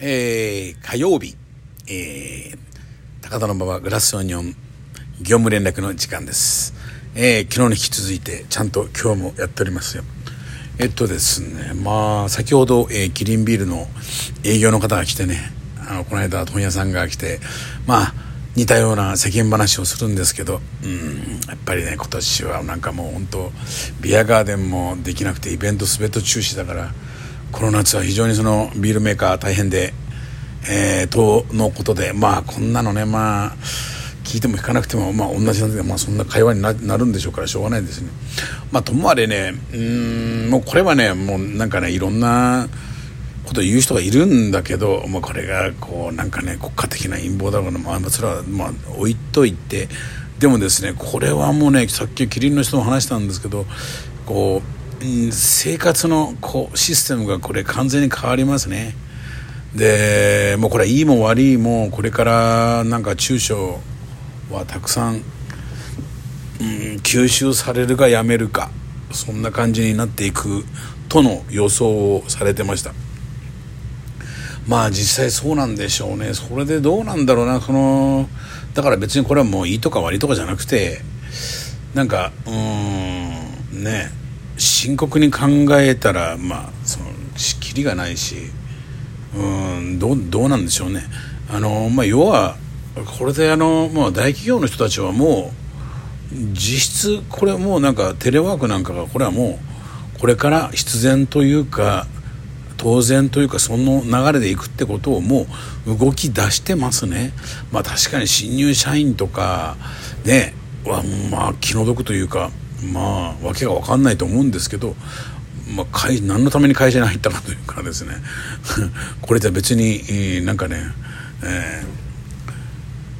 えー、火曜日、えー、高田馬場グラスオニオン業務連絡の時間です。えー、昨日に引き続いてちゃんと今日もやっておりますよ。えっとですね、まあ、先ほど、えー、キリンビールの営業の方が来てね、あの、この間問屋さんが来て、まあ、似たような世間話をするんですけど、うん、やっぱりね、今年はなんかもう本当、ビアガーデンもできなくてイベント全て中止だから、この夏は非常にそのビールメーカー大変で、えー、とのことでまあこんなのねまあ聞いても聞かなくてもまあ同じなんで、まあ、そんな会話になるんでしょうからしょうがないですね。まあともあれねうんもうこれはねもうなんかねいろんなこと言う人がいるんだけど、まあ、これがこうなんかね国家的な陰謀だろうな、まあ、それはまあ置いといて。でもですねこれはもうねさっきキリンの人も話したんですけどこう生活のこうシステムがこれ完全に変わりますね。でもうこれはいいも悪いもこれからなんか中小はたくさん、うん、吸収されるかやめるかそんな感じになっていくとの予想をされてました。まあ実際そうなんでしょうね。それでどうなんだろうな。そのだから別にこれはもういいとか悪いとかじゃなくてなんかうんね。深刻に考えたらまあそのきりがないしうんどどうなんでしょうねあの、まあ、要はこれであの、まあ、大企業の人たちはもう実質これもうなんかテレワークなんかがこれはもうこれから必然というか当然というかその流れでいくってことをもう動き出してますね。まあ確かに新入社員とかねはまあ気の毒というかまあ訳が分かんないと思うんですけど、まあ、会何のために会社に入ったかというかですね。これじゃ別に、えー、なんかね、え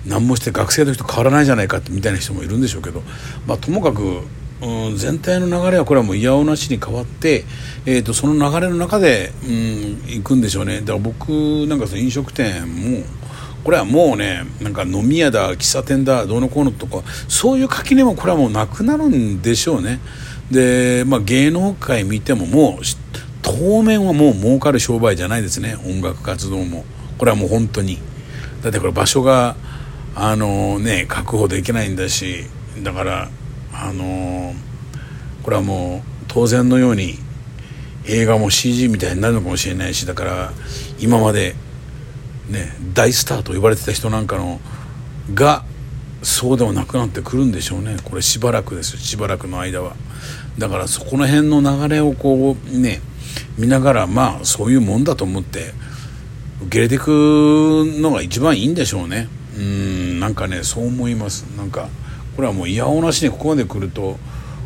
ー、何もして学生の人変わらないじゃないかみたいな人もいるんでしょうけど、まあ、ともかく、うん、全体の流れはこれはもういやおなしに変わって、えーと、その流れの中で、うん、行くんでしょうね。だから僕なんかその飲食店もこれはもうねなんか飲み屋だ喫茶店だどうのこうのとかそういう垣根もこれはもうなくなるんでしょうね。で、まあ、芸能界見てももう当面はもう儲かる商売じゃないですね。音楽活動も。これはもう本当に。だってこれ場所があのね確保できないんだし。だからあのこれはもう当然のように映画も CG みたいになるのかもしれないし。だから今までね、大スターと呼ばれてた人なんかのがそうではなくなってくるんでしょうね。これしばらくですよ。しばらくの間は。だからそこの辺の流れをこうね見ながらまあそういうもんだと思って受け入れていくのが一番いいんでしょうね。うんなんかねそう思います。なんかこれはもういやおなしにここまで来ると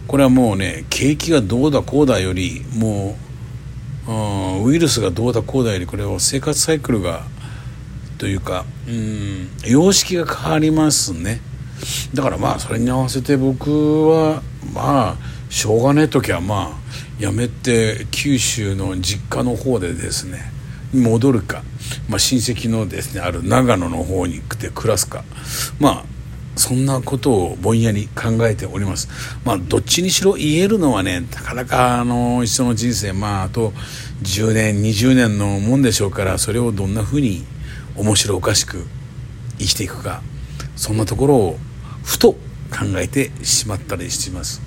これはもうね景気がどうだこうだよりもうウイルスがどうだこうだよりこれは生活サイクルがというかうん様式が変わりますね。だからまあそれに合わせて僕はまあしょうがねえ時はまあやめて九州の実家の方でですね戻るか、まあ、親戚のですねある長野の方に行って暮らすか。まあそんなことをぼんやり考えております。まあ、どっちにしろ言えるのはね、なかなか、あの、一緒の人生、まあ、あと10年、20年のもんでしょうから、それをどんなふうに面白おかしく生きていくかそんなところをふと考えてしまったりします。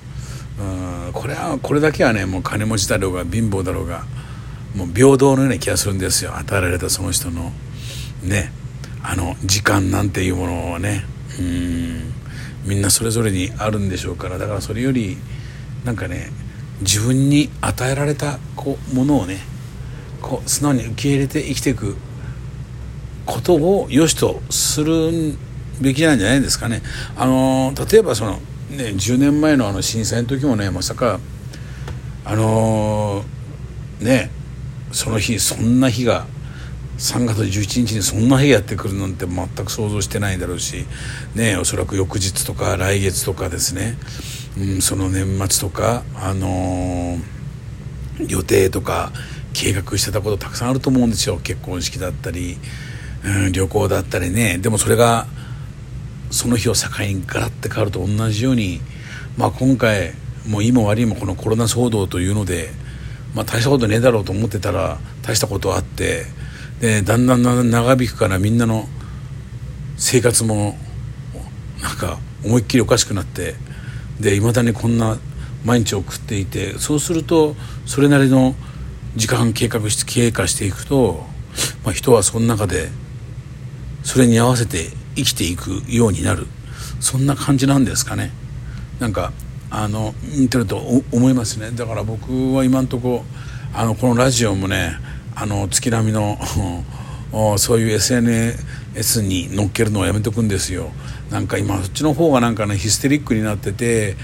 うんこれはこれだけはねもう金持ちだろうが貧乏だろうがもう平等のような気がするんですよ。与えられたその人のねあの時間なんていうものをね。うんみんなそれぞれにあるんでしょうから。だからそれよりなんかね自分に与えられたこうものをねこう素直に受け入れて生きていく。ことを良しとするべきなんじゃないですかね。あの例えばその、ね、10年前のあの震災の時もねまさかあのねその日そんな日が3月11日にそんな日やってくるなんて全く想像してないだろうし、ね、おそらく翌日とか来月とかですね、うん、その年末とか、あのー、予定とか計画してたことたくさんあると思うんですよ結婚式だったりん、旅行だったりね。でもそれがその日を境にガラッて変わると同じように、まあ、今回もういいも悪いもこのコロナ騒動というので、まあ、大したことねえだろうと思ってたら大したことあってでだんだんだんだん長引くからみんなの生活もなんか思いっきりおかしくなってでいまだにこんな毎日送っていてそうするとそれなりの時間計画して経過していくと、まあ、人はその中でそれに合わせて生きていくようになる。そんな感じなんですかね。なんかあの見てると思いますね。だから僕は今んとこあのこのラジオもねあの月並みの そういう SNS に乗っけるのはやめとくんですよ。なんか今そっちの方がなんかねヒステリックになってて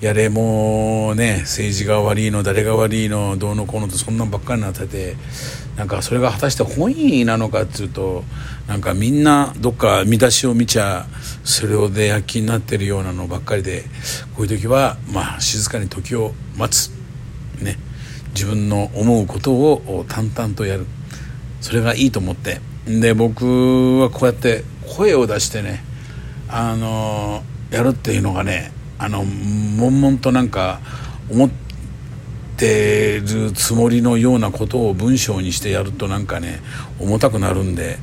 やれもうね政治が悪いの誰が悪いのどうのこうのとそんなんばっかりになっててなんかそれが果たして本意なのかっつうとなんかみんなどっか見出しを見ちゃそれをで躍起になってるようなのばっかりでこういう時はまあ静かに時を待つ。ね。自分の思うことを淡々とやる。それがいいと思って。で僕はこうやって声を出してねあのやるっていうのがねあの悶々となんか思ってるつもりのようなことを文章にしてやるとなんかね重たくなるんで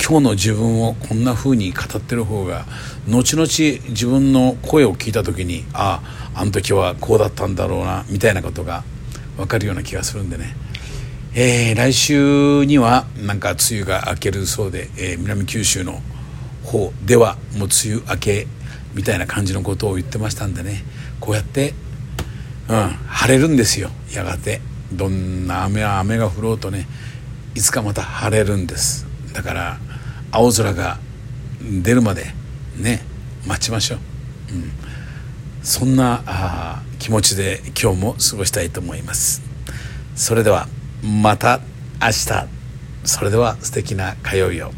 今日の自分をこんな風に語ってる方が後々自分の声を聞いた時にあああの時はこうだったんだろうなみたいなことが分かるような気がするんでね、えー、来週にはなんか梅雨が明けるそうで、えー、南九州の方ではもう梅雨明けみたいな感じのことを言ってましたんでね。こうやって、うん、晴れるんですよ。やがて。どんな雨は雨が降ろうとねいつかまた晴れるんです。だから青空が出るまでね待ちましょう、うん、そんな気持ちで今日も過ごしたいと思います。それではまた明日。それでは素敵な火曜日を。